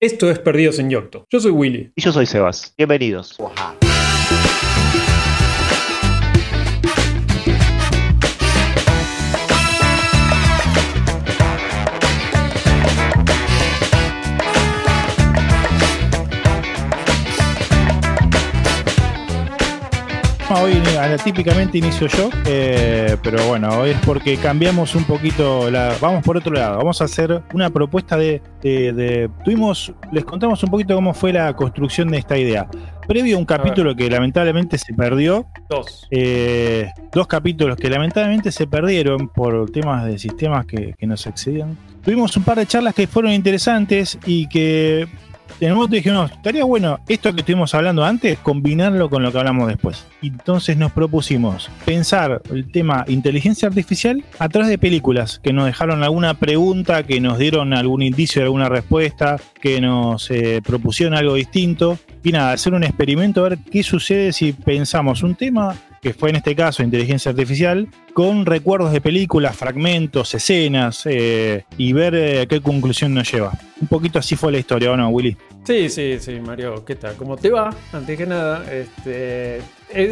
Esto es Perdidos en Yocto. Yo soy Willy. Y yo soy Sebas. Bienvenidos. Hoy típicamente inicio yo, eh, pero bueno, hoy es porque cambiamos un poquito, la, vamos por otro lado, vamos a hacer una propuesta de, tuvimos, les contamos un poquito cómo fue la construcción de esta idea. Previo a un capítulo que lamentablemente se perdió, dos, eh, dos capítulos que lamentablemente se perdieron por temas de sistemas que, que nos excedían. Tuvimos un par de charlas que fueron interesantes y que en un momento dije, no, estaría bueno esto que estuvimos hablando antes, combinarlo con lo que hablamos después. Entonces nos propusimos pensar el tema inteligencia artificial a través de películas que nos dejaron alguna pregunta, que nos dieron algún indicio de alguna respuesta, que nos eh, propusieron algo distinto. Y nada, hacer un experimento, a ver qué sucede si pensamos un tema que fue en este caso inteligencia artificial, con recuerdos de películas, fragmentos, escenas, eh, y ver eh, a qué conclusión nos lleva. Un poquito así fue la historia, ¿o no, Willy? Sí, sí, sí, Mario, ¿qué tal? ¿Cómo te va? Antes que nada, este, e,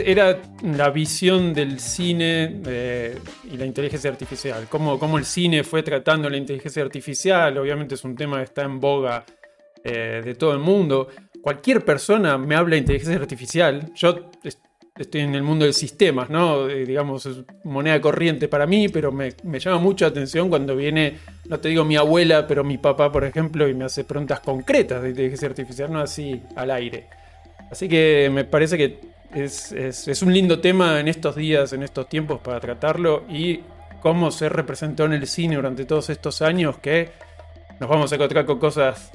era la visión del cine eh, y la inteligencia artificial. Cómo, cómo, el cine fue tratando la inteligencia artificial. Obviamente es un tema que está en boga de todo el mundo. Cualquier persona me habla de inteligencia artificial. Yo estoy en el mundo de sistemas, ¿no? Eh, digamos, es moneda corriente para mí, pero me, llama mucha atención cuando viene, no te digo mi abuela, pero mi papá, por ejemplo, y me hace preguntas concretas de inteligencia artificial, no así al aire. Así que me parece que es, un lindo tema en estos días, en estos tiempos para tratarlo y cómo se representó en el cine durante todos estos años que nos vamos a encontrar con cosas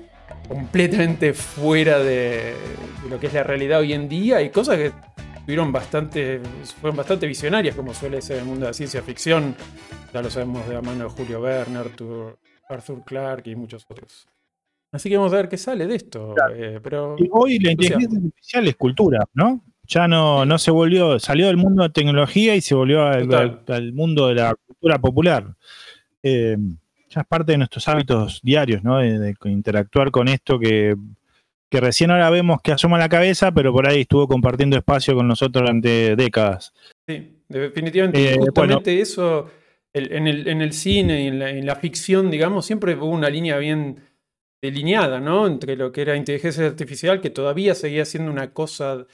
completamente fuera de, de lo que es la realidad hoy en día y cosas que bastante, fueron bastante visionarias, como suele ser el mundo de la ciencia ficción. Ya lo sabemos de la mano de Julio Verne, Arthur, Arthur Clarke y muchos otros. Así que vamos a ver qué sale de esto. Eh, pero, y hoy la inteligencia artificial es cultura, ¿no? Ya no, no se volvió, salió del mundo de tecnología y se volvió al, mundo de la cultura popular. Eh, ya es parte de nuestros hábitos diarios, ¿no? de interactuar con esto que que recién ahora vemos que asoma la cabeza, pero por ahí estuvo compartiendo espacio con nosotros durante décadas. Sí, definitivamente. Eh, justamente eso, en, el, cine y en la, ficción, digamos, siempre hubo una línea bien delineada, ¿no? Entre lo que era inteligencia artificial, que todavía seguía siendo una cosa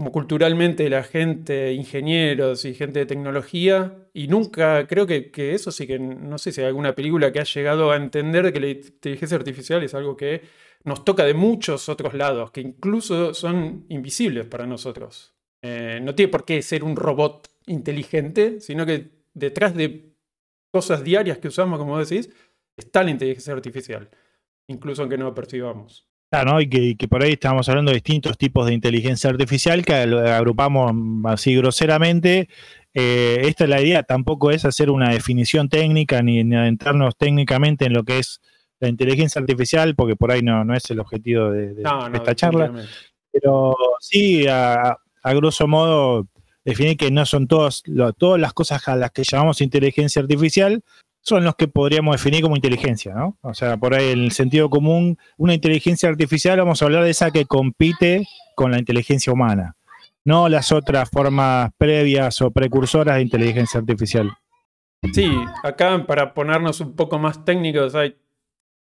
como culturalmente la gente, ingenieros y gente de tecnología, y nunca, creo que, eso sí que, no sé si hay alguna película que ha llegado a entender que la inteligencia artificial es algo que nos toca de muchos otros lados, que incluso son invisibles para nosotros. Eh, no tiene por qué ser un robot inteligente, sino que detrás de cosas diarias que usamos, como decís, está la inteligencia artificial, incluso aunque no lo percibamos. Claro, y, que, por ahí estamos hablando de distintos tipos de inteligencia artificial que agrupamos así groseramente. Eh, esta es la idea, tampoco es hacer una definición técnica ni adentrarnos técnicamente en lo que es la inteligencia artificial, porque por ahí no, no es el objetivo de, esta charla, pero sí, a, grosso modo, definir que no son todas las cosas a las que llamamos inteligencia artificial, son los que podríamos definir como inteligencia, ¿no? O sea, por ahí el sentido común, una inteligencia artificial, vamos a hablar de esa que compite con la inteligencia humana, no las otras formas previas o precursoras de inteligencia artificial. Sí, acá para ponernos un poco más técnicos, hay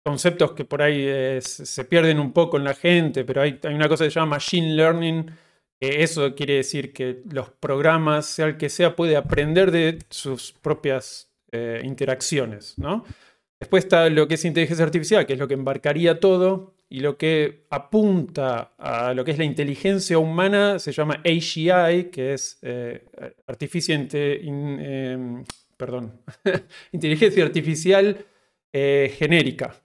conceptos que por ahí eh, se pierden un poco en la gente, pero hay, hay, una cosa que se llama machine learning, que eso quiere decir que los programas, sea el que sea, puede aprender de sus propias eh, interacciones, ¿no? Después está lo que es inteligencia artificial, que es lo que embarcaría todo, y lo que apunta a lo que es la inteligencia humana se llama AGI, que es eh, em, inteligencia artificial genérica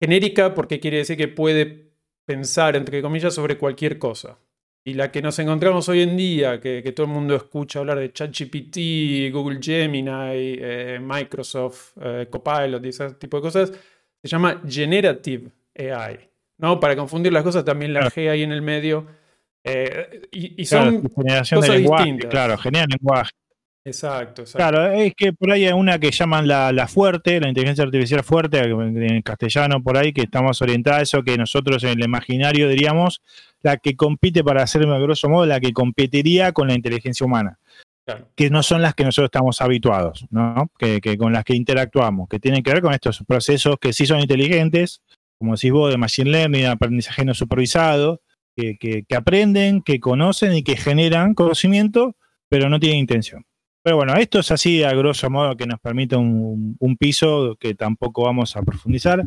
genérica porque quiere decir que puede pensar, entre comillas, sobre cualquier cosa. Y la que nos encontramos hoy en día, que, todo el mundo escucha hablar de ChatGPT, Google Gemini, eh, Microsoft, eh, Copilot y ese tipo de cosas, se llama Generative AI. ¿no? Para confundir las cosas, también la G ahí en el medio. Eh, y, son cosas distintas. Claro, genera lenguaje. Exacto, exacto. Claro, es que por ahí hay una que llaman la, la fuerte, la inteligencia artificial fuerte, en castellano por ahí, que estamos orientados a eso, que nosotros en el imaginario diríamos, la que compite, para hacerme a grosso modo, la que competiría con la inteligencia humana. Que no son las que nosotros estamos habituados, ¿no? Que, que, con las que interactuamos, que tienen que ver con estos procesos que sí son inteligentes, como decís vos, de machine learning, aprendizaje no supervisado, que, que aprenden, que conocen y que generan conocimiento, pero no tienen intención. Pero bueno, esto es así a grosso modo que nos permite un, piso que tampoco vamos a profundizar.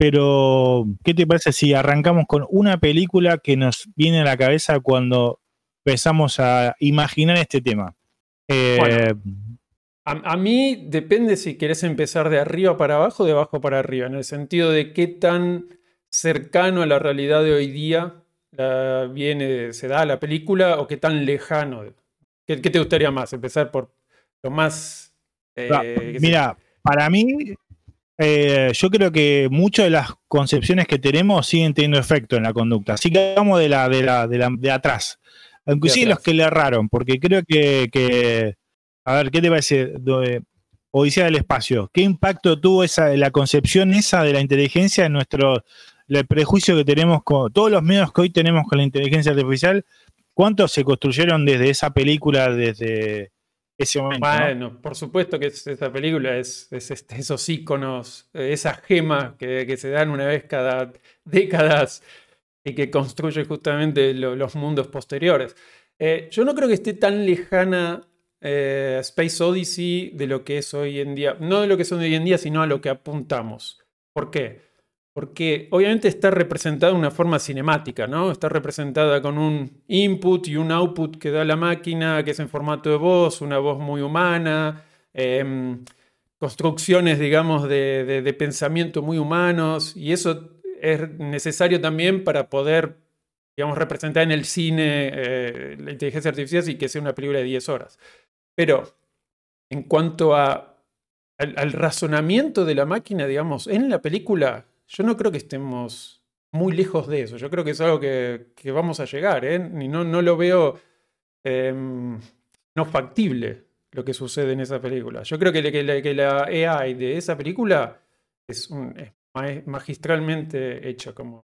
Pero, ¿qué te parece si arrancamos con una película que nos viene a la cabeza cuando empezamos a imaginar este tema? Eh, a, mí depende si querés empezar de arriba para abajo o de abajo para arriba, en el sentido de qué tan cercano a la realidad de hoy día viene, se da la película o qué tan lejano. ¿Qué, te gustaría más? Empezar por lo más... Eh, mira, para mí, eh, yo creo que muchas de las concepciones que tenemos siguen teniendo efecto en la conducta. Así que vamos de la de la de, la, de atrás. Inclusive los que le erraron, porque creo que, a ver, ¿qué te parece? Odisea del espacio. ¿Qué impacto tuvo esa, la concepción esa de la inteligencia en nuestro el prejuicio que tenemos con todos los medios que hoy tenemos con la inteligencia artificial? ¿Cuántos se construyeron desde esa película, desde Bueno, por supuesto que esa película es, este, esos iconos, esas gemas que, se dan una vez cada décadas y que construye justamente los mundos posteriores. Eh, yo no creo que esté tan lejana eh, Space Odyssey de lo que es hoy en día, no de lo que son hoy en día, sino a lo que apuntamos. ¿Por qué? Porque obviamente está representada de una forma cinemática, ¿no? Está representada con un input y un output que da la máquina, que es en formato de voz, una voz muy humana, em, construcciones, digamos, de, pensamiento muy humanos, y eso es necesario también para poder, digamos, representar en el cine eh, la inteligencia artificial y que sea una película de 10 horas. Pero en cuanto a, al razonamiento de la máquina, digamos, en la película yo no creo que estemos muy lejos de eso. Yo creo que es algo que, vamos a llegar, ¿eh? Y no, no lo veo em, no factible lo que sucede en esa película. Yo creo que, que, la, AI de esa película es, magistralmente hecha como.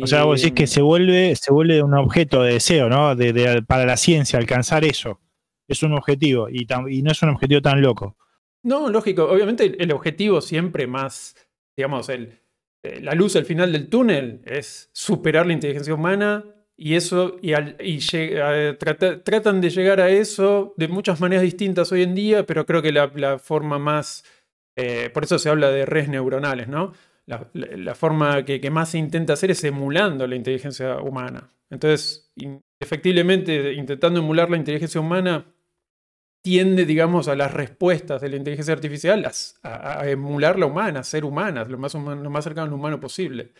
o sea, vos decís que se vuelve, se vuelve un objeto de deseo, ¿no? De, para la ciencia, alcanzar eso. Es un objetivo y, y no es un objetivo tan loco. No, lógico. Obviamente el objetivo siempre más, digamos, el, eh, la luz al final del túnel es superar la inteligencia humana y eso, y, tratan de llegar a eso de muchas maneras distintas hoy en día, pero creo que la, forma más, eh, por eso se habla de redes neuronales, ¿no? La, forma que, que, más se intenta hacer es emulando la inteligencia humana. Entonces, efectivamente, intentando emular la inteligencia humana, tiende, digamos, a las respuestas de la inteligencia artificial a, emular la humana, a ser humanas, lo más, lo más cercano al humano posible.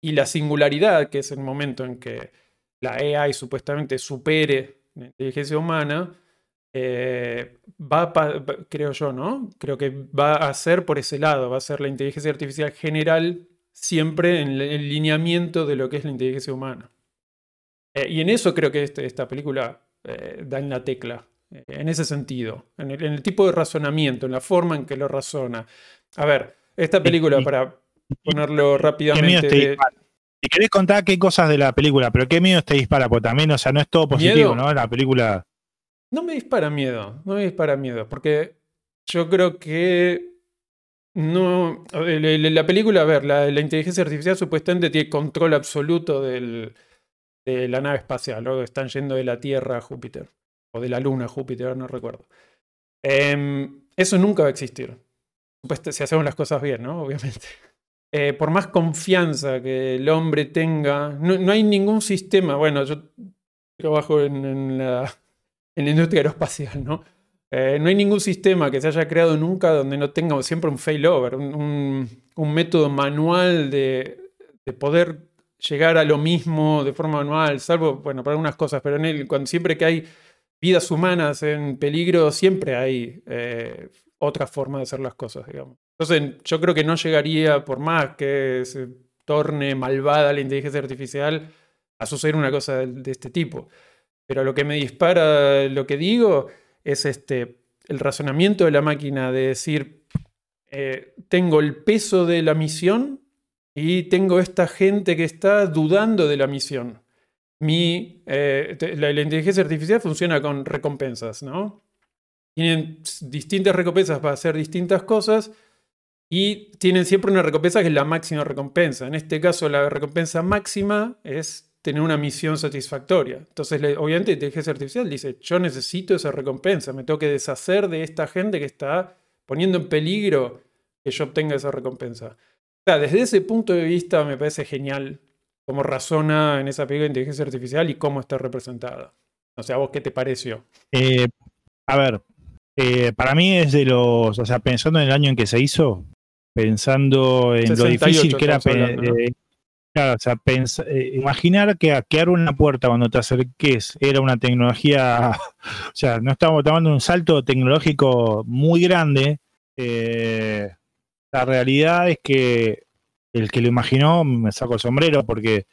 Y la singularidad, que es el momento en que la AI supuestamente supere la inteligencia humana, eh, va, creo yo, ¿no? Creo que va a ser por ese lado, va a ser la inteligencia artificial general siempre en el lineamiento de lo que es la inteligencia humana. Eh, y en eso creo que este, esta película eh, da en la tecla en ese sentido, en el, tipo de razonamiento, en la forma en que lo razona. A ver, esta película, para ponerlo rápidamente. Si querés contar qué cosas de la película, pero qué miedo te dispara, porque también, o sea, no es todo positivo, ¿no? La película. No me dispara miedo, no me dispara miedo, porque yo creo que no. La película, a ver, la, inteligencia artificial supuestamente tiene control absoluto de la nave espacial, luego están yendo de la Tierra a Júpiter o de la Luna, Júpiter, no recuerdo. Em, eso nunca va a existir. si hacemos las cosas bien, ¿no? Obviamente. Eh, por más confianza que el hombre tenga, no, hay ningún sistema. Bueno, yo trabajo en, la, industria aeroespacial, ¿no? Eh, no hay ningún sistema que se haya creado nunca donde no tenga siempre un failover, un, un, método manual de, de, poder llegar a lo mismo de forma manual, salvo, bueno, para algunas cosas, pero en él, cuando, siempre que hay vidas humanas en peligro, siempre hay eh, otra forma de hacer las cosas, digamos. Entonces, yo creo que no llegaría, por más que se torne malvada la inteligencia artificial, a suceder una cosa de, este tipo. Pero lo que me dispara lo que digo es este, el razonamiento de la máquina de decir, eh, tengo el peso de la misión y tengo esta gente que está dudando de la misión. Eh, la, inteligencia artificial funciona con recompensas, ¿no? Tienen distintas recompensas para hacer distintas cosas y tienen siempre una recompensa que es la máxima recompensa. En este caso, la recompensa máxima es tener una misión satisfactoria. Entonces, obviamente, la inteligencia artificial dice, yo necesito esa recompensa, me tengo que deshacer de esta gente que está poniendo en peligro que yo obtenga esa recompensa. O sea, desde ese punto de vista me parece genial cómo razona en esa película de inteligencia artificial y cómo está representada. O sea, ¿a vos qué te pareció? Eh, a ver, eh, para mí es de los, o sea, pensando en el año en que se hizo, pensando en lo difícil que era eh, Claro, o sea, eh, imaginar que hackear una puerta cuando te acerques era una tecnología, o sea, no estamos tomando un salto tecnológico muy grande. La realidad es que el que lo imaginó me saco el sombrero porque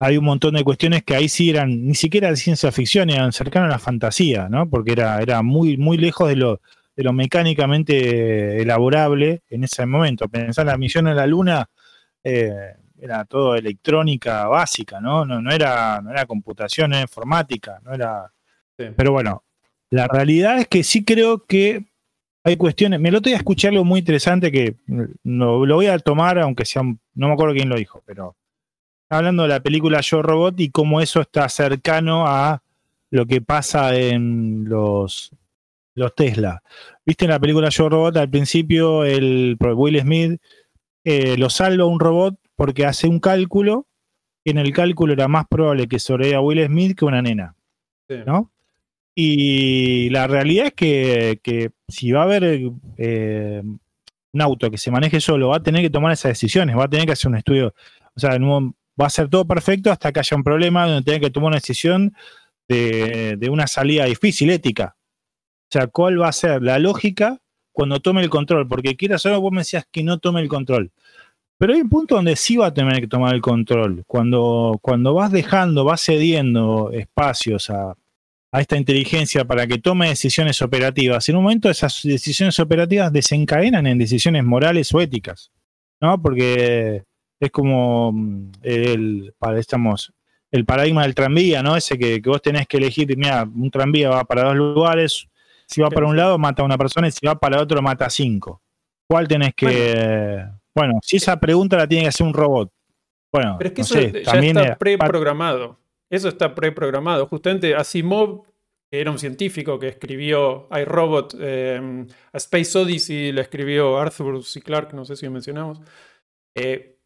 hay un montón de cuestiones que ahí sí eran ni siquiera de ciencia ficción, eran cercanas a la fantasía, ¿no? Porque era, era muy, muy lejos de lo, de lo mecánicamente elaborable en ese momento. Pensar la misión a la Luna. Eh, era todo electrónica básica, ¿no? No, no, era, no era computación, era informática, no era. Pero bueno, la realidad es que sí creo que hay cuestiones. Me lo estoy a escuchar algo muy interesante que no, lo voy a tomar, aunque sea. No me acuerdo quién lo dijo, pero. Hablando de la película Yo Robot y cómo eso está cercano a lo que pasa en los, los Tesla. ¿Viste en la película Yo Robot? Al principio, el Will Smith eh, lo salva un robot porque hace un cálculo y en el cálculo era más probable que sobreviva Will Smith que una nena. ¿No? Y la realidad es que, si va a haber eh, un auto que se maneje solo, va a tener que tomar esas decisiones, va a tener que hacer un estudio. O sea, va a ser todo perfecto hasta que haya un problema donde tenga que tomar una decisión de, de una salida difícil, ética. O sea, ¿cuál va a ser la lógica cuando tome el control? Porque quieras solo vos me decías que no tome el control. Pero hay un punto donde sí va a tener que tomar el control. Cuando, cuando vas dejando, vas cediendo espacios a, esta inteligencia para que tome decisiones operativas, en un momento esas decisiones operativas desencadenan en decisiones morales o éticas. ¿No? Porque es como mm, el, estamos, el paradigma del tranvía, ¿no? Ese que, vos tenés que elegir, mira, un tranvía va para dos lugares, si va para un lado mata a una persona y si va para otro mata a cinco. ¿Cuál tenés que... Bueno, si esa pregunta la tiene que hacer un robot. Bueno, pero es que eso ya está preprogramado. Eso está preprogramado. Justamente Asimov, que era un científico que escribió iRobot, eh, Space Odyssey, le escribió Arthur C. Clarke, no sé si lo mencionamos. Eh,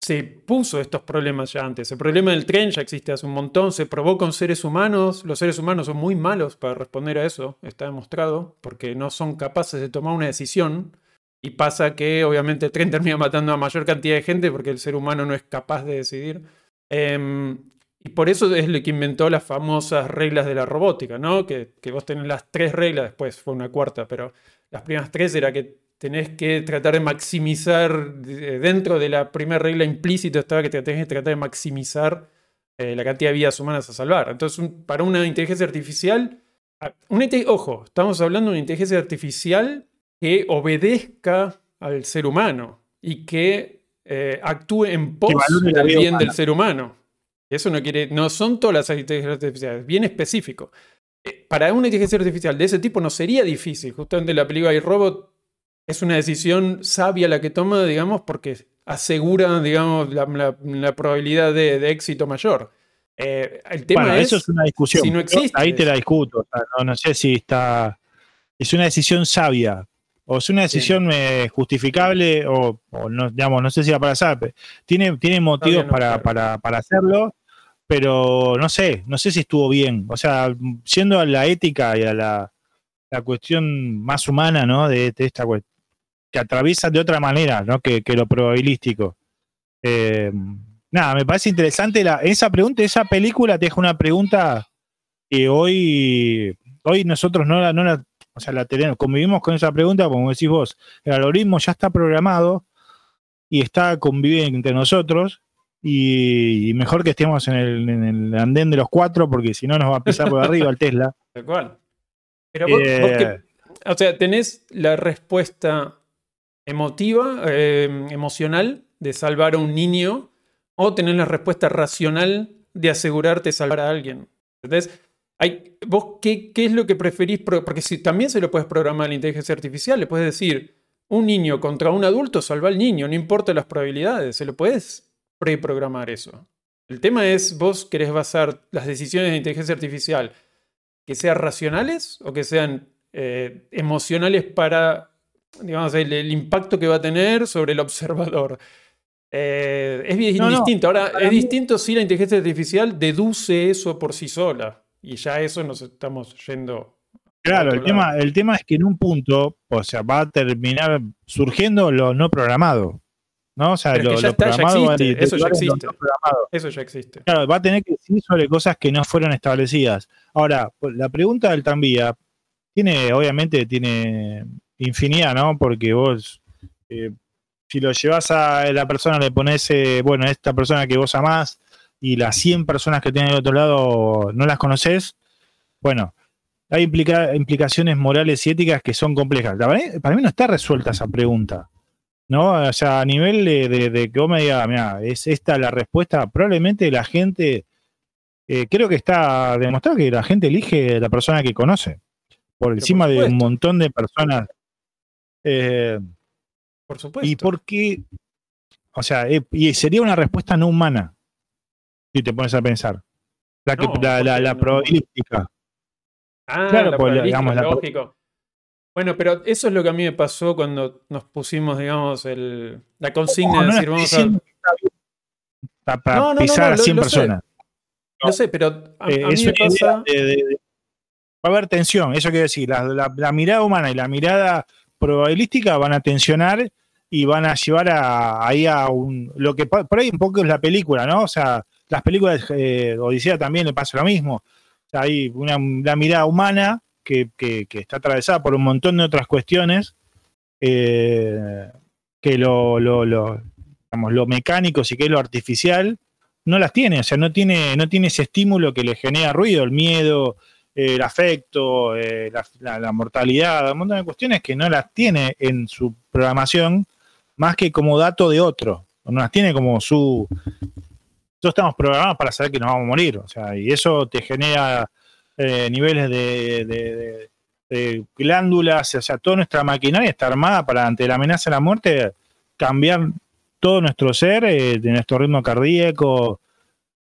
se puso estos problemas ya antes. El problema del tren ya existe hace un montón. Se probó con seres humanos. Los seres humanos son muy malos para responder a eso, está demostrado, porque no son capaces de tomar una decisión y pasa que obviamente el tren termina matando a mayor cantidad de gente porque el ser humano no es capaz de decidir. Em, y por eso es lo que inventó las famosas reglas de la robótica, ¿no? Que, que, vos tenés las tres reglas, después fue una cuarta, pero las primeras tres era que tenés que tratar de maximizar, dentro de la primera regla implícita estaba que tenés que tratar de maximizar eh, la cantidad de vidas humanas a salvar. Entonces, para una inteligencia artificial, una, ojo, estamos hablando de una inteligencia artificial que obedezca al ser humano y que eh, actúe en pos del bien del ser humano. Eso no quiere, no son todas las inteligencias artificiales, bien específico. Eh, para una inteligencia artificial de ese tipo no sería difícil. Justamente la película iRobot es una decisión sabia la que toma, digamos, porque asegura, digamos, la, probabilidad de, éxito mayor. Eh, el tema es, eso es una discusión. Si no existe, ahí te la discuto. no, no sé si está. Es una decisión sabia o es una decisión eh, justificable o, no, digamos, no sé si va para. Tiene, tiene motivos para, para, para, hacerlo, pero no sé, no sé si estuvo bien. O sea, siendo a la ética y a la, la cuestión más humana, ¿no? De, esta cuestión, que atraviesa de otra manera, ¿no? Que, lo probabilístico. Eh, nada, me parece interesante la, esa pregunta, esa película te deja una pregunta que hoy, hoy nosotros no la, no la o sea, la tenemos, convivimos con esa pregunta, como decís vos, el algoritmo ya está programado y está conviviendo entre nosotros y, mejor que estemos en el, andén de los cuatro porque si no nos va a pisar por arriba el Tesla. Tal cual. Pero vos, Eh, vos que- o sea, tenés la respuesta emotiva, eh, emocional, de salvar a un niño, o tenés la respuesta racional de asegurarte salvar a alguien. Entonces, hay, vos qué, qué es lo que preferís? Porque si, también se lo puedes programar a la inteligencia artificial, le puedes decir, un niño contra un adulto, salva al niño, no importa las probabilidades, se lo puedes preprogramar eso. El tema es, vos querés basar las decisiones de inteligencia artificial que sean racionales o que sean eh, emocionales para, digamos, el, el impacto que va a tener sobre el observador. Eh, es bien No, distinto. Ahora, es mí- distinto si la inteligencia artificial deduce eso por sí sola. Y ya eso nos estamos yendo. Claro, el tema, el tema es que en un punto, o sea, va a terminar surgiendo lo no programado. ¿No? O sea, Pero lo, que ya lo está, ya programado existe, eso ya existe. no. Eso ya existe. Claro, va a tener que decir sobre cosas que no fueron establecidas. Ahora, pues, la pregunta del tranvía tiene, obviamente, tiene infinidad, ¿no? Porque vos, eh, si lo llevas a la persona, le pones, eh, bueno, esta persona que vos amás y las 100 personas que tienen del otro lado no las conoces, bueno, hay implica- implicaciones morales y éticas que son complejas. Para mí no está resuelta esa pregunta. ¿No? O sea, a nivel de, de- de que vos me digas, mira, es esta la respuesta, probablemente la gente, eh, creo que está demostrado que la gente elige la persona que conoce, por encima de un montón de personas. Eh, Por supuesto. ¿Y por qué? O sea, eh, y sería una respuesta no humana, si te pones a pensar. La, que, No, la, la- probabilística. Ah, Claro, la pues, digamos, la- lógico. Bueno, pero eso es lo que a mí me pasó cuando nos pusimos, digamos, el, la consigna No, de decir, vamos a... para No, no, no, pisar a lo- 100 lo personas. No sé, pero a, Eh, a mí es me una idea pasa... de- de- de- va a haber tensión, eso quiere decir, la, mirada humana y la mirada probabilística van a tensionar y van a llevar a, ahí a un, lo que por ahí un poco es la película, ¿no? O sea, las películas eh, Odisea también le pasa lo mismo. Hay una, mirada humana que, está atravesada por un montón de otras cuestiones eh, que lo, digamos, lo mecánico, si que lo artificial, no las tiene, o sea, no tiene, no tiene ese estímulo que le genera ruido, el miedo, eh, el afecto, la mortalidad, un montón de cuestiones que no las tiene en su programación más que como dato de otro, no las tiene como su... Estamos programados para saber que nos vamos a morir, o sea, y eso te genera eh, niveles de, glándulas, o sea, toda nuestra maquinaria está armada para ante la amenaza de la muerte cambiar todo nuestro ser, eh, de nuestro ritmo cardíaco,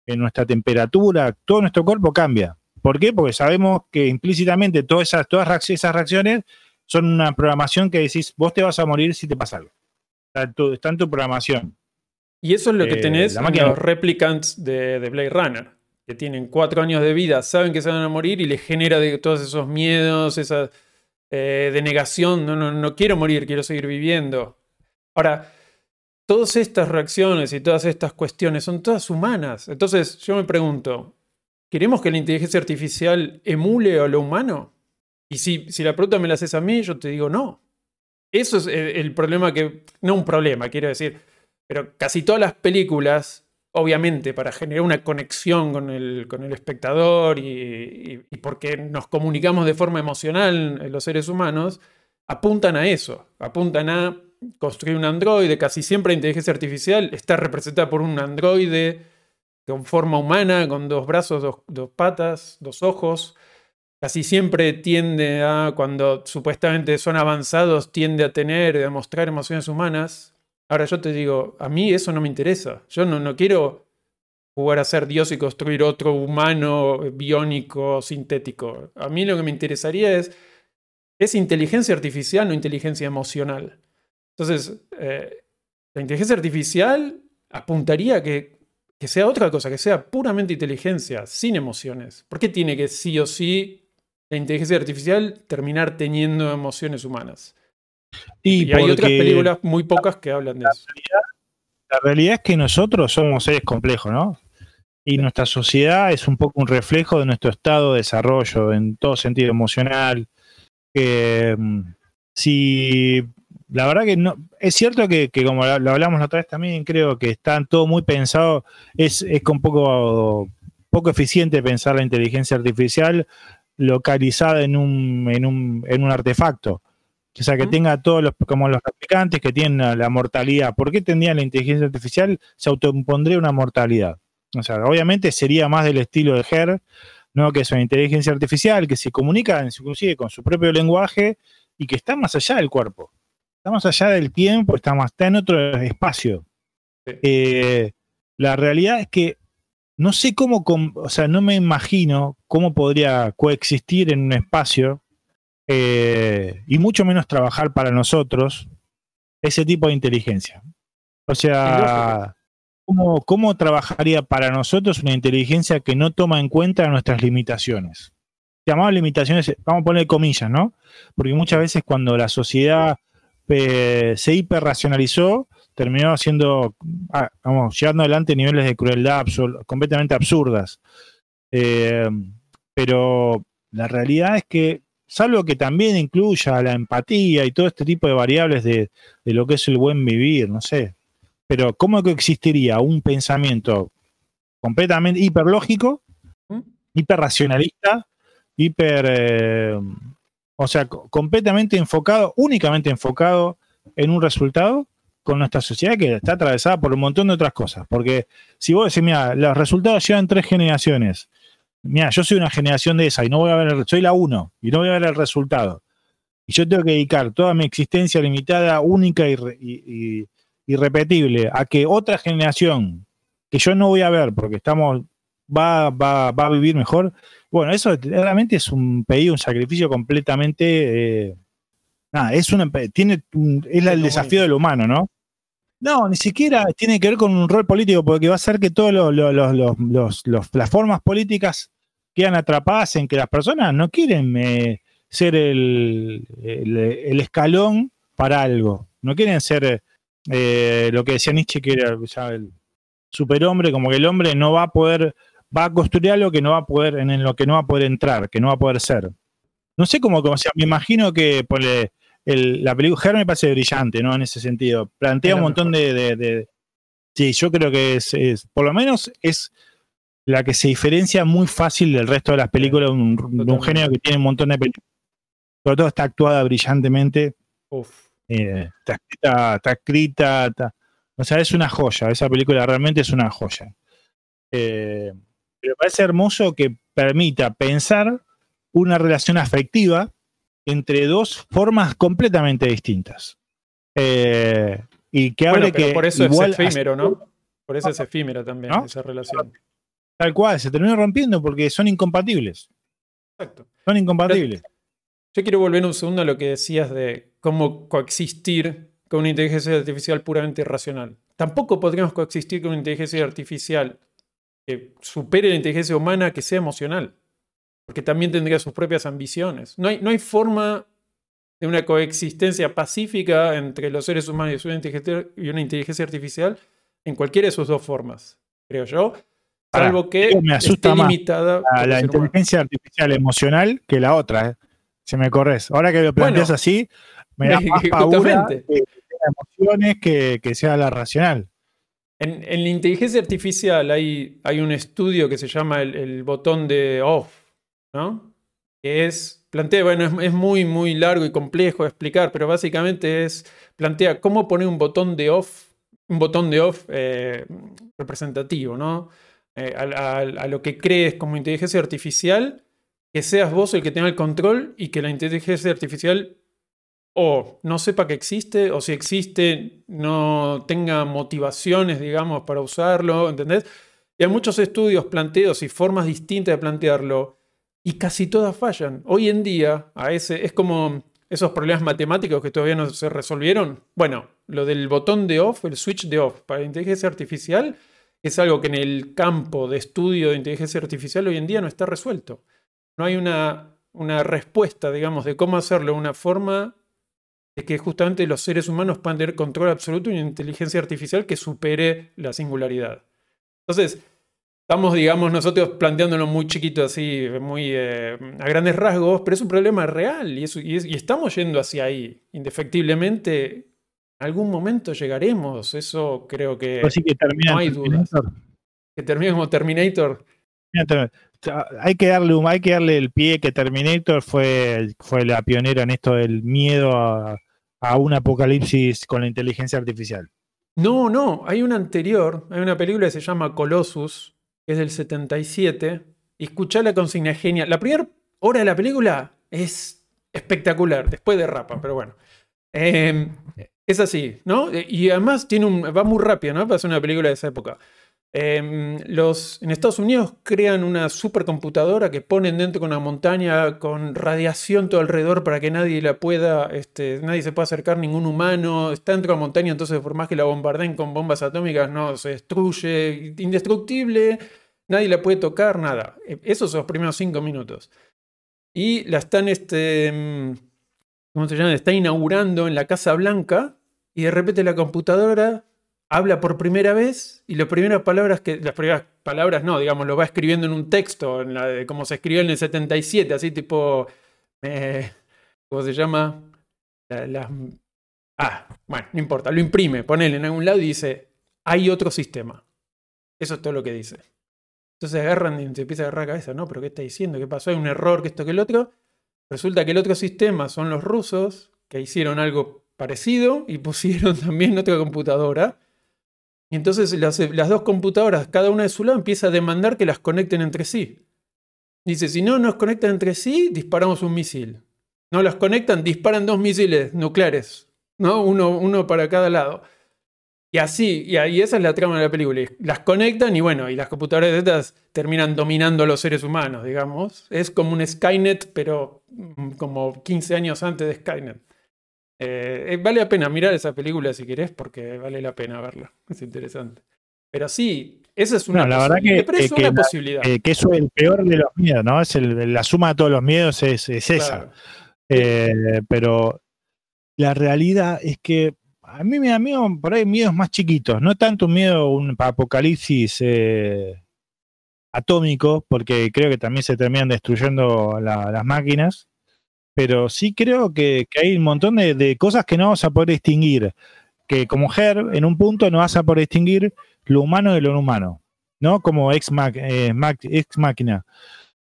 en nuestra temperatura, todo nuestro cuerpo cambia. ¿Por qué? Porque sabemos que implícitamente todas esas, todas esas reacciones son una programación que decís, vos te vas a morir si te pasa algo. Está en tu programación. Y eso es lo que eh, tenés en los replicants de, de Blade Runner, que tienen cuatro años de vida, saben que se van a morir y les genera de todos esos miedos, esa eh, denegación, no, no, no quiero morir, quiero seguir viviendo. Ahora, todas estas reacciones y todas estas cuestiones son todas humanas. Entonces yo me pregunto, ¿queremos que la inteligencia artificial emule a lo humano? Y si, si la pregunta me la haces a mí, yo te digo no. Eso es el, el problema que... No un problema, quiero decir. Pero casi todas las películas, obviamente, para generar una conexión con el, con el espectador y, porque nos comunicamos de forma emocional en los seres humanos, apuntan a eso. Apuntan a construir un androide. Casi siempre la inteligencia artificial está representada por un androide con forma humana, con dos brazos, dos, dos patas, dos ojos. Casi siempre tiende a, cuando supuestamente son avanzados, tiende a tener, a mostrar emociones humanas. Ahora yo te digo, a mí eso no me interesa. Yo no, no quiero jugar a ser Dios y construir otro humano biónico, sintético. A mí lo que me interesaría es, es inteligencia artificial, no inteligencia emocional. Entonces, eh, la inteligencia artificial apuntaría a que, que sea otra cosa, que sea puramente inteligencia, sin emociones. ¿Por qué tiene que sí o sí la inteligencia artificial terminar teniendo emociones humanas? Y, Y, hay otras películas muy pocas que hablan de eso. la realidad es que nosotros somos seres complejos, ¿no? Y nuestra sociedad es un poco un reflejo de nuestro estado de desarrollo en todo sentido emocional. Eh, si la verdad que no, es cierto que, que como lo hablamos la otra vez también, creo que está todo muy pensado, es, es con poco, poco eficiente pensar la inteligencia artificial localizada en un, en un, en un artefacto. O sea, que tenga todos los, como los replicantes que tienen la, mortalidad. ¿Por qué tendría la inteligencia artificial? Se autoimpondría una mortalidad. O sea, obviamente sería más del estilo de GER, ¿no? que es una inteligencia artificial que se comunica inclusive con su propio lenguaje y que está más allá del cuerpo. Está más allá del tiempo, está, más, está en otro espacio. Eh, la realidad es que no sé cómo, o sea, no me imagino cómo podría coexistir en un espacio eh, y mucho menos trabajar para nosotros ese tipo de inteligencia. O sea, ¿cómo, ¿cómo, trabajaría para nosotros una inteligencia que no toma en cuenta nuestras limitaciones? Llamamos limitaciones, vamos a poner comillas, ¿no? Porque muchas veces cuando la sociedad eh, se hiperracionalizó, terminó siendo, ah, vamos, llevando adelante niveles de crueldad completamente absurdas. Eh, pero la realidad es que salvo que también incluya la empatía y todo este tipo de variables de, lo que es el buen vivir, no sé. Pero ¿cómo que existiría un pensamiento completamente hiperlógico, ¿Mm? hiperracionalista, hiper, eh, o sea, completamente enfocado, únicamente enfocado en un resultado con nuestra sociedad que está atravesada por un montón de otras cosas? Porque si vos decís, mira, los resultados llevan tres generaciones mira, yo soy una generación de esa y no voy a ver, el, soy la uno y no voy a ver el resultado. Y yo tengo que dedicar toda mi existencia limitada, única y, irrepetible a que otra generación que yo no voy a ver porque estamos va, va, a vivir mejor. Bueno, eso realmente es un pedido, un sacrificio completamente. Eh, nada, es una, tiene es el desafío del humano, ¿no? No, ni siquiera tiene que ver con un rol político, porque va a ser que todas las formas políticas quedan atrapadas en que las personas no quieren eh, ser el, escalón para algo. No quieren ser eh, lo que decía Nietzsche, que era el superhombre, como que el hombre no va a poder, va a construir algo que no va a poder, en lo que no va a poder entrar, que no va a poder ser. No sé cómo, o sea, me imagino que la película Her me parece brillante, ¿no? En ese sentido. Plantea un montón de, Sí, yo creo que es, por lo menos es la que se diferencia muy fácil del resto de las películas de un, género que tiene un montón de películas. Sobre todo está actuada brillantemente. Eh, está escrita, está escrita o sea, es una joya. Esa película realmente es una joya. Eh, pero parece hermoso que permita pensar una relación afectiva entre dos formas completamente distintas. Eh, y que hable que. Por eso es efímero, ¿no? Por eso es efímero también esa relación. Tal cual, se termina rompiendo porque son incompatibles. Exacto. Son incompatibles. yo quiero volver un segundo a lo que decías de cómo coexistir con una inteligencia artificial puramente irracional. Tampoco podríamos coexistir con una inteligencia artificial que supere la inteligencia humana que sea emocional porque también tendría sus propias ambiciones. No hay, no hay forma de una coexistencia pacífica entre los seres humanos y una inteligencia, artificial en cualquiera de sus dos formas, creo yo. Salvo que me asusta esté limitada a la inteligencia artificial emocional que la otra. ¿eh? Si me corres. Ahora que lo planteas así, me da más paura que, emociones que, que sea la racional. En, la inteligencia artificial hay, hay, un estudio que se llama el botón de off, ¿no? Que es, plantea, bueno, es, muy, muy largo y complejo de explicar, pero básicamente es, plantea cómo poner un botón de off, un botón de off eh, representativo, ¿no? Eh, a, lo que crees como inteligencia artificial, que seas vos el que tenga el control y que la inteligencia artificial o no sepa que existe, o si existe, no tenga motivaciones, digamos, para usarlo, ¿entendés? Y hay muchos estudios planteados y formas distintas de plantearlo y casi todas fallan. Hoy en día, es como esos problemas matemáticos que todavía no se resolvieron. Bueno, lo del botón de off, el switch de off para inteligencia artificial, es algo que en el campo de estudio de inteligencia artificial hoy en día no está resuelto. No hay una, una respuesta, digamos, de cómo hacerlo, una forma de que justamente los seres humanos puedan tener control absoluto y una inteligencia artificial que supere la singularidad. Entonces, Estamos, digamos, nosotros planteándolo muy chiquito, así, muy eh, a grandes rasgos, pero es un problema real y, y, estamos yendo hacia ahí. Indefectiblemente, en algún momento llegaremos. Eso creo que, que no hay dudas. Que termine como Terminator. hay que darle hay que darle el pie que Terminator fue, fue la pionera en esto del miedo a, un apocalipsis con la inteligencia artificial. No, no, hay una anterior, hay una película que se llama Colossus, es del 77, y escuchá la consigna genial. La primera hora de la película es espectacular, después de rapa, pero bueno. Em, es así, ¿no? Y además tiene un, va muy rápido, ¿no? Para ser una película de esa época. Em, los, en Estados Unidos crean una supercomputadora que ponen dentro de una montaña con radiación todo alrededor para que nadie la pueda, este, nadie se pueda acercar, ningún humano. Está dentro de la montaña, entonces por más que la bombardeen con bombas atómicas no se destruye, indestructible, nadie la puede tocar, nada. E, esos son los primeros cinco minutos. Y la están, este, em, ¿cómo se llama? Está inaugurando en la Casa Blanca y de repente la computadora habla por primera vez y las primeras palabras que, las primeras palabras no, digamos, lo va escribiendo en un texto, en la de, como se escribió en el 77, así tipo, eh, ¿cómo se llama? ah, bueno, no importa, lo imprime, ponele en algún lado y dice, hay otro sistema. Eso es todo lo que dice. Entonces agarran y se empieza a agarrar la cabeza, no, pero ¿qué está diciendo? ¿Qué pasó? Hay un error, que esto, que el otro. Resulta que el otro sistema son los rusos que hicieron algo parecido y pusieron también otra computadora y entonces las, dos computadoras, cada una de su lado, empieza a demandar que las conecten entre sí. Dice, si no nos conectan entre sí, disparamos un misil. No las conectan, disparan dos misiles nucleares, ¿no? Uno, uno para cada lado. Y así, y ahí esa es la trama de la película. Las conectan y bueno, y las computadoras de estas terminan dominando a los seres humanos, digamos. Es como un Skynet, pero mm, como 15 años antes de Skynet. Eh, vale la pena mirar esa película si querés, porque vale la pena verla. Es interesante. Pero sí, esa es una, la verdad que, es una posibilidad. que eso es el peor de los miedos, ¿no? Es la suma de todos los miedos es, esa. Eh, pero la realidad es que a mí me da miedo por ahí miedos más chiquitos, no tanto un miedo un apocalipsis eh, atómico, porque creo que también se terminan destruyendo las máquinas, pero sí creo que, hay un montón de, cosas que no vamos a poder distinguir. Que como Her, en un punto no vas a poder distinguir lo humano de lo no humano, ¿no? Como ex, eh, ex máquina.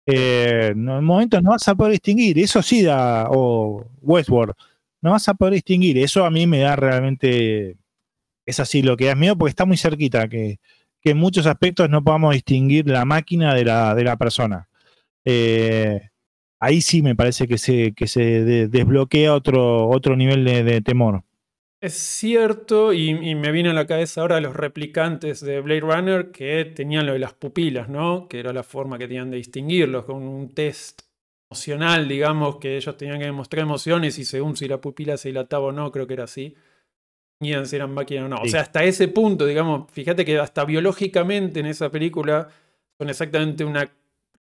Eh, en un momento no vas a poder distinguir, eso sí da, o Westworld, no vas a poder distinguir, eso a mí me da realmente, es así lo que da miedo porque está muy cerquita, que, que en muchos aspectos no podamos distinguir la máquina de la, de la persona. Eh, ahí sí me parece que se, que se desbloquea otro, otro nivel de, temor. Es cierto, y, me vino a la cabeza ahora los replicantes de Blade Runner que tenían lo de las pupilas, ¿no? Que era la forma que tenían de distinguirlos, con un test emocional, digamos, que ellos tenían que demostrar emociones y según si la pupila se dilataba o no, creo que era así, ni si eran máquinas o no. O sea, hasta ese punto, digamos, fíjate que hasta biológicamente en esa película son exactamente una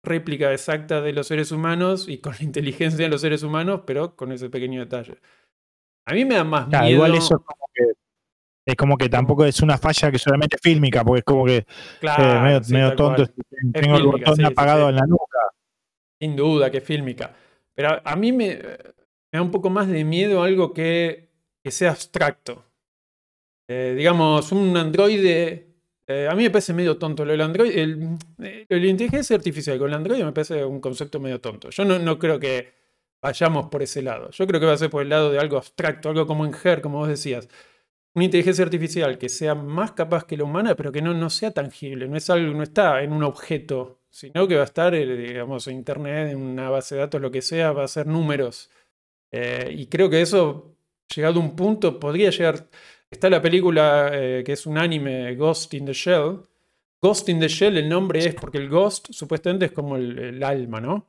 réplica exacta de los seres humanos y con la inteligencia de los seres humanos, pero con ese pequeño detalle. A mí me da más miedo. Igual eso es como que, es como que tampoco es una falla que solamente fílmica, porque es como que eh, medio, tonto. Tengo el botón apagado en la nuca. Sin duda que fílmica. Pero a mí me, da un poco más de miedo algo que, que sea abstracto. Eh, digamos, un androide eh, a mí me parece medio tonto lo del Android. El, eh, la inteligencia artificial con el Android me parece un concepto medio tonto. Yo no, creo que vayamos por ese lado. Yo creo que va a ser por el lado de algo abstracto, algo como en GER, como vos decías. Una inteligencia artificial que sea más capaz que la humana, pero que no, no sea tangible. No, es algo, no está en un objeto, sino que va a estar, eh, digamos, en Internet, en una base de datos, lo que sea, va a ser números. y creo que eso, llegado a un punto, podría llegar Está la película eh, que es un anime, Ghost in the Shell. Ghost in the Shell, el nombre es porque el ghost supuestamente es como el, alma, ¿no?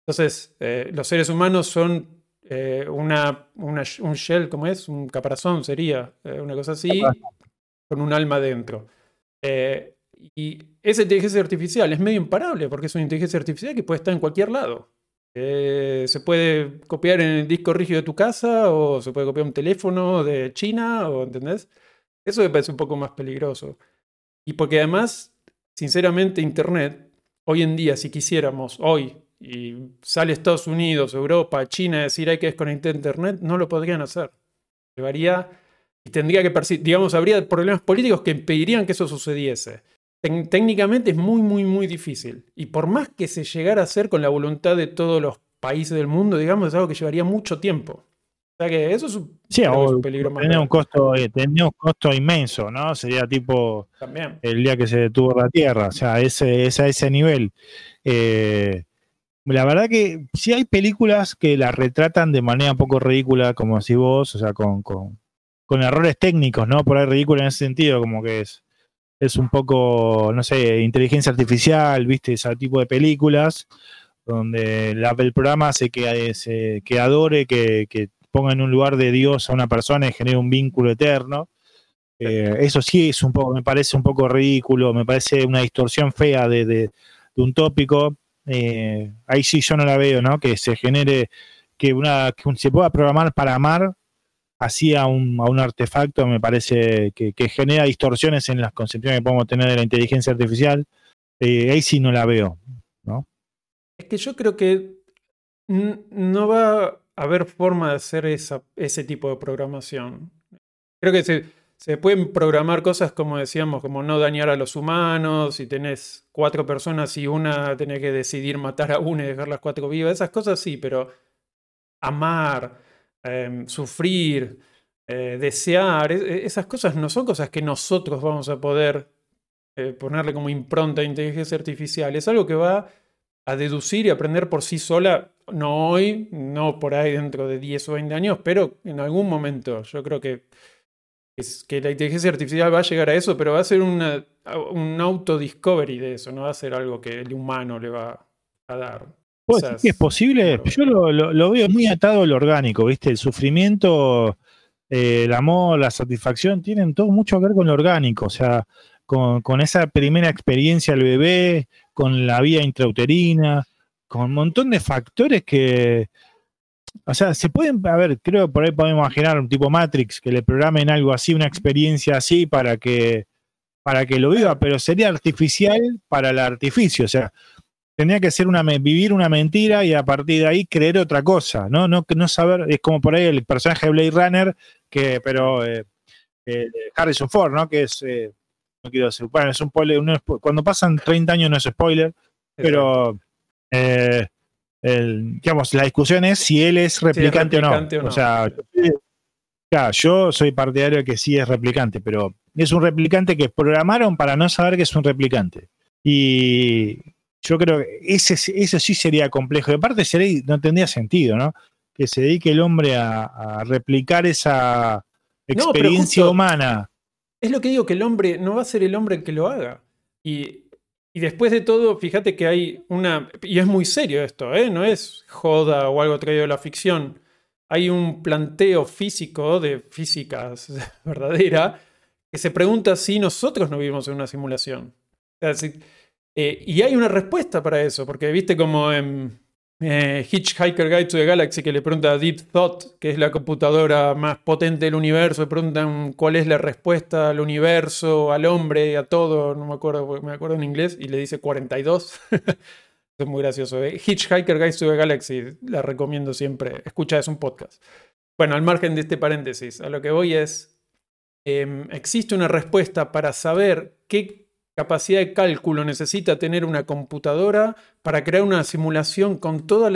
Entonces, eh, los seres humanos son eh, una, un shell, ¿cómo es? Un caparazón sería, una cosa así, con un alma dentro. y esa inteligencia artificial es medio imparable porque es una inteligencia artificial que puede estar en cualquier lado. Eh, se puede copiar en el disco rígido de tu casa o se puede copiar un teléfono de China, o, ¿entendés? Eso me parece un poco más peligroso. Y porque además, sinceramente, Internet, hoy en día, si quisiéramos, hoy, y sale Estados Unidos, Europa, China a decir hay que desconectar Internet, no lo podrían hacer. Llevaría y tendría que digamos, habría problemas políticos que impedirían que eso sucediese. Técnicamente es muy, muy, muy difícil. Y por más que se llegara a hacer con la voluntad de todos los países del mundo, digamos, es algo que llevaría mucho tiempo. O sea que eso es un, peligro más. Tiene un, costo, eh, un costo inmenso, ¿no? Sería tipo el día que se detuvo la Tierra, o sea, ese, es a ese nivel. Eh, la verdad que sí hay películas que la retratan de manera un poco ridícula, como si vos, o sea, con, con, con errores técnicos, ¿no? Por ahí ridícula en ese sentido, como que es es un poco, no sé, inteligencia artificial, viste, ese tipo de películas, donde el programa hace que, se, que adore, que, ponga en un lugar de Dios a una persona y genere un vínculo eterno. Eh, eso sí es un poco, me parece un poco ridículo, me parece una distorsión fea de, un tópico. Eh, ahí sí yo no la veo, ¿no? Que se genere, que una, que se pueda programar para amar así a un, a un artefacto me parece que, genera distorsiones en las concepciones que podemos tener de la inteligencia artificial. Eh, ahí sí no la veo, ¿no? Es que yo creo que no va a haber forma de hacer esa, ese tipo de programación. Creo que se, se pueden programar cosas como decíamos, como no dañar a los humanos, si tenés cuatro personas y una tiene que decidir matar a una y dejar las cuatro vivas, esas cosas sí, pero amar, Em, sufrir, eh, desear, esas cosas no son cosas que nosotros vamos a poder eh, ponerle como impronta de inteligencia artificial. Es algo que va a deducir y aprender por sí sola, no hoy, no por ahí dentro de 10 o 20 años, pero en algún momento. Yo creo que, es, que la inteligencia artificial va a llegar a eso, pero va a ser una, un auto-discovery de eso, no va a ser algo que el humano le va a dar es posible? Yo lo, veo muy atado al orgánico, ¿viste? El sufrimiento, eh, el amor, la satisfacción, tienen todo mucho que ver con lo orgánico, o sea, con, esa primera experiencia del bebé, con la vía intrauterina, con un montón de factores que, o sea, se pueden, a ver, creo que por ahí podemos imaginar un tipo Matrix que le programen algo así, una experiencia así para que, para que lo viva, pero sería artificial para el artificio, o sea, tenía que ser una vivir una mentira y a partir de ahí creer otra cosa, ¿no? No, no saber, es como por ahí el personaje de Blade Runner, que, pero eh, eh, Harrison Ford, ¿no? Que es, eh, no quiero decir, bueno, es un spoiler, cuando pasan 30 años no es spoiler, pero digamos, la discusión es si él es replicante, o, no. o sea, yo soy partidario de que sí es replicante, pero es un replicante que programaron para no saber que es un replicante. Y yo creo que ese, eso sí sería complejo. Y aparte sería, no tendría sentido, ¿no? Que se dedique el hombre a, replicar esa experiencia humana. Es lo que digo, que el hombre no va a ser el hombre el que lo haga. Y, después de todo, fíjate que hay una. Y es muy serio esto, ¿eh? No es joda o algo traído de la ficción. Hay un planteo físico de físicas verdadera que se pregunta si nosotros no vivimos en una simulación. O sea, si, eh, y hay una respuesta para eso, porque viste como en eh, Hitchhiker Guide to the Galaxy que le pregunta a Deep Thought, que es la computadora más potente del universo, le preguntan cuál es la respuesta al universo, al hombre, a todo, no me acuerdo, me acuerdo en inglés, y le dice 42. es muy gracioso. ¿eh? Hitchhiker Guide to the Galaxy, la recomiendo siempre. Escucha, es un podcast. Bueno, al margen de este paréntesis, a lo que voy es, em, existe una respuesta para saber qué capacidad de cálculo necesita tener una computadora para crear una simulación con todos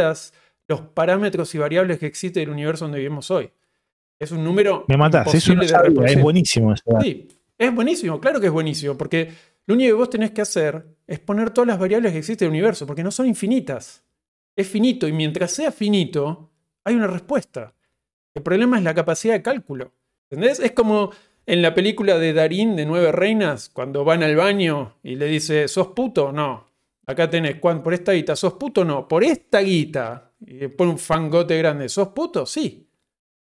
los parámetros y variables que existe del universo donde vivimos hoy. Es un número. Me matas, es, es buenísimo. Sí, es buenísimo, claro que es buenísimo, porque lo único que vos tenés que hacer es poner todas las variables que existen del universo, porque no son infinitas. Es finito, y mientras sea finito, hay una respuesta. El problema es la capacidad de cálculo. ¿Entendés? Es como en la película de Darín de Nueve Reinas, cuando van al baño y le dice, ¿sos puto? No. Acá tenés, por esta guita, ¿sos puto? No. Por esta guita. Y pone un fangote grande, ¿sos puto? Sí.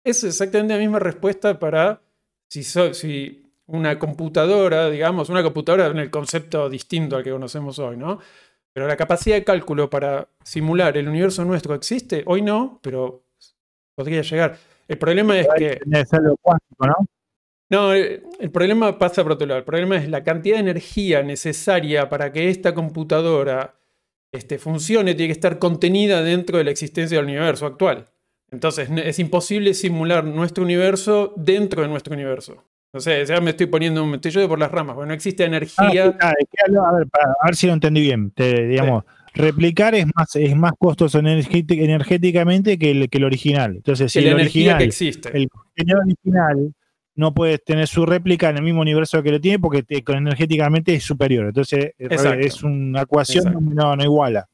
Es exactamente la misma respuesta para si, si una computadora, digamos, una computadora en el concepto distinto al que conocemos hoy, ¿no? Pero la capacidad de cálculo para simular el universo nuestro existe, hoy no, pero podría llegar. El problema es que... ¿no? No, eh, el problema pasa por otro lado. El problema es la cantidad de energía necesaria para que esta computadora este, funcione, tiene que estar contenida dentro de la existencia del universo actual. Entonces, es imposible simular nuestro universo dentro de nuestro universo. O sea, ya me estoy poniendo, me estoy yendo por las ramas, bueno, no existe energía. Ah, a, ver, a ver si lo entendí bien. Te, digamos, replicar es más, es más costoso energéticamente que el, que el original. Entonces, si el, original, que existe. el original no puede tener su réplica en el mismo universo que lo tiene porque energéticamente es superior. Entonces, es una ecuación no, no iguala.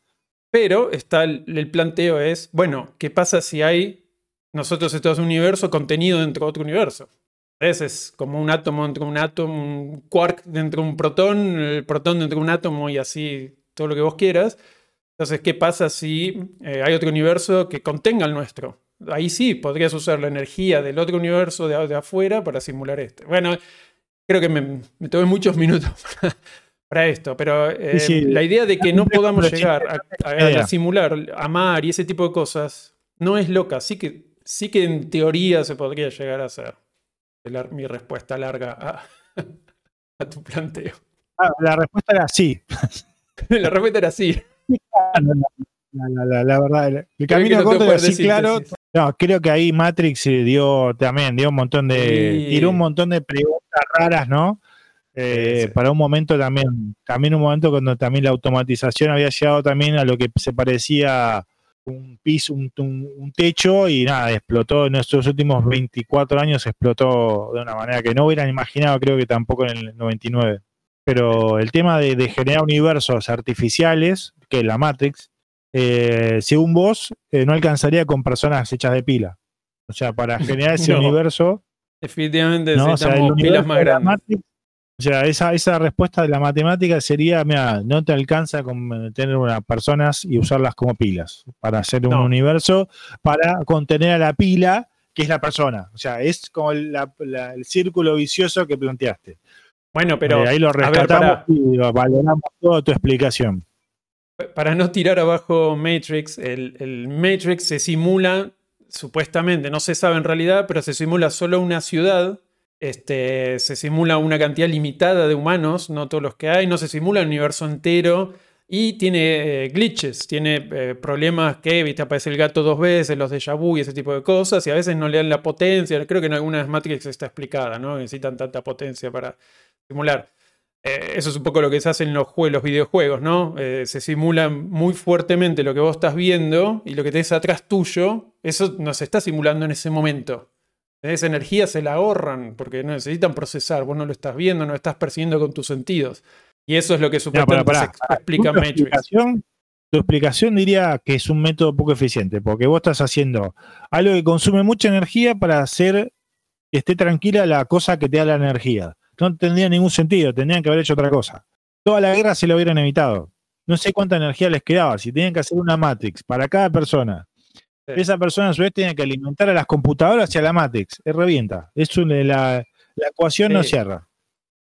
Pero está el, planteo es, bueno, ¿qué pasa si hay nosotros estamos en un universo contenido dentro de otro universo? Es como un átomo dentro de un átomo, un quark dentro de un protón, el protón dentro de un átomo y así todo lo que vos quieras. Entonces, ¿qué pasa si eh, hay otro universo que contenga el nuestro? Ahí sí podrías usar la energía del otro universo de, afuera para simular este. Bueno, creo que me, me tomé muchos minutos para esto, pero eh, la idea de que no podamos llegar a, simular, amar y ese tipo de cosas no es loca. Sí que, sí que en teoría se podría llegar a hacer. mi respuesta larga a, tu planteo. Ah, la respuesta era sí. la respuesta era sí. La, verdad, el camino corto era sí, claro. No, creo que ahí Matrix dio también, dio un montón de. tiró un montón de preguntas raras, ¿no? Eh, para un momento también, también un momento cuando también la automatización había llegado también a lo que se parecía un piso, un, techo y nada, explotó en estos últimos 24 años, explotó de una manera que no hubieran imaginado, creo que tampoco en el 99. Pero el tema de, generar universos artificiales, que es la Matrix, eh, según vos, eh, no alcanzaría con personas hechas de pila. O sea, para generar ese universo. Definitivamente necesitamos pilas más grandes. O sea, esa, esa respuesta de la matemática sería, mira, no te alcanza con tener unas personas y usarlas como pilas para hacer un universo, para contener a la pila, que es la persona. O sea, es como el círculo vicioso que planteaste. Bueno, pero... Eh, ahí lo rescatamos y valoramos toda tu explicación. Para no tirar abajo Matrix, el, Matrix se simula, supuestamente, no se sabe en realidad, pero se simula solo una ciudad este, se simula una cantidad limitada de humanos, no todos los que hay, no se simula el universo entero y tiene eh, glitches, tiene eh, problemas que, viste, aparece el gato dos veces, los de vu y ese tipo de cosas, y a veces no le dan la potencia, creo que en algunas Matrix está explicada, ¿no? Necesitan tanta potencia para simular. Eh, eso es un poco lo que se hace en los, los videojuegos, ¿no? se simula muy fuertemente lo que vos estás viendo y lo que tenés atrás tuyo, eso no se está simulando en ese momento. Esa energía se la ahorran porque no necesitan procesar. Vos no lo estás viendo, no lo estás percibiendo con tus sentidos. Y eso es lo que supuestamente explica Matrix. Explicación, tu explicación diría que es un método poco eficiente, porque vos estás haciendo algo que consume mucha energía para hacer que esté tranquila la cosa que te da la energía. No tendría ningún sentido, tendrían que haber hecho otra cosa. Toda la guerra se lo hubieran evitado. No sé cuánta energía les quedaba. Si tenían que hacer una Matrix para cada persona esa persona a su vez tiene que alimentar a las computadoras y a la Matrix. Es revienta. Es la, ecuación no cierra.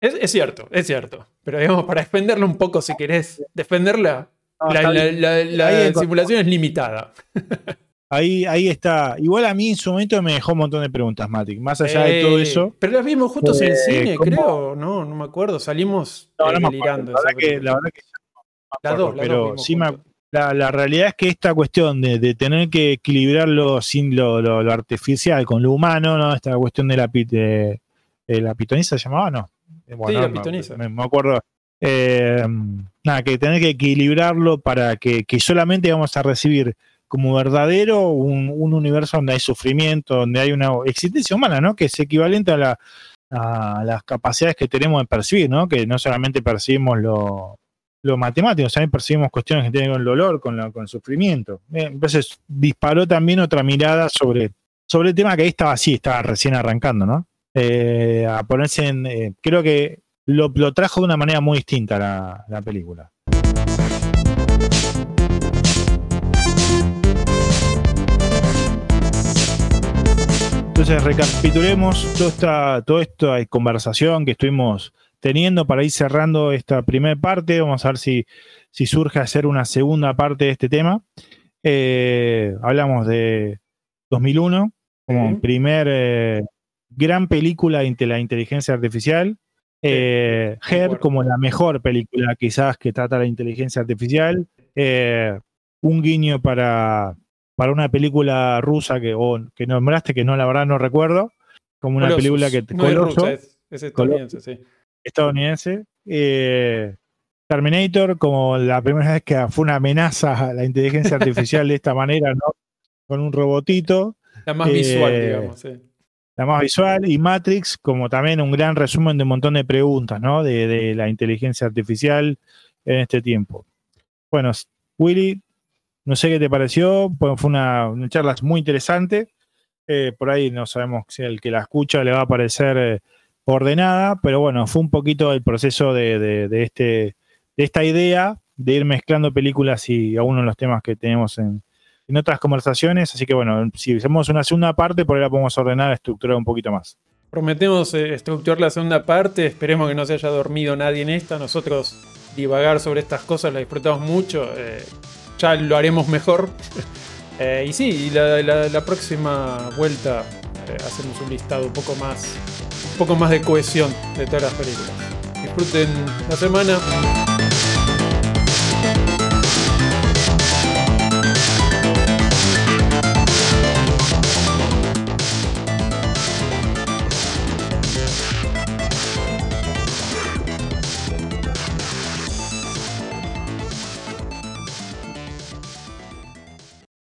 Es, cierto, es cierto. Pero digamos, para defenderlo un poco, si querés defenderla, la, simulación es limitada. Ahí, ahí está. Igual a mí en su momento me dejó un montón de preguntas, Matrix. Más allá de todo eso. Pero las vimos juntos en el eh, cine, creo. No, no me acuerdo. Salimos no, no delirando. La verdad, que, la verdad que, dos, pero sí me, la, realidad es que esta cuestión de, tener que equilibrarlo sin lo, artificial con lo humano, ¿no? Esta cuestión de la, de, la pitoniza se llamaba, ¿no? Eh, sí, la pitoniza. Me, acuerdo. Eh, nada, que tener que equilibrarlo para que, solamente vamos a recibir como verdadero un, universo donde hay sufrimiento, donde hay una existencia humana, ¿no? Que es equivalente a, las capacidades que tenemos de percibir, ¿no? Que no solamente percibimos lo, lo matemático, también percibimos cuestiones que tienen con el dolor, con, el sufrimiento. Eh, entonces disparó también otra mirada sobre, sobre el tema que ahí estaba así, estaba recién arrancando, ¿no? Eh. Eh, creo que lo, trajo de una manera muy distinta la, la película. Entonces recapitulemos toda esta, toda esta conversación que estuvimos teniendo para ir cerrando esta primera parte. Vamos a ver si, si surge hacer una segunda parte de este tema. Eh, hablamos de 2001 como primer eh, gran película de la inteligencia artificial. Eh, Her como la mejor película quizás que trata la inteligencia artificial. un guiño para, para una película rusa que, que nombraste, que no, la verdad no recuerdo. Como una película que... No es estadounidense, sí. Estadounidense. Eh, Terminator, como la primera vez que fue una amenaza a la inteligencia artificial de esta manera, ¿no? Con un robotito. La más visual, eh, digamos, sí. La más visual. Y Matrix, como también un gran resumen de un montón de preguntas, ¿no? De, la inteligencia artificial en este tiempo. Bueno, Willy, no sé qué te pareció, fue una, charla muy interesante. Eh, por ahí no sabemos si el que la escucha le va a parecer eh, ordenada, pero bueno, fue un poquito el proceso de, este, de esta idea de ir mezclando películas y a uno de los temas que tenemos en, otras conversaciones. Así que bueno, si hacemos una segunda parte, por ahí la podemos ordenar, estructurar un poquito más. Prometemos eh, estructurar la segunda parte, esperemos que no se haya dormido nadie en esta. Nosotros divagar sobre estas cosas la disfrutamos mucho, ya lo haremos mejor. Eh, y sí, y la, próxima vuelta eh, hacemos un listado un poco más, un poco más de cohesión de todas las películas. Disfruten la semana.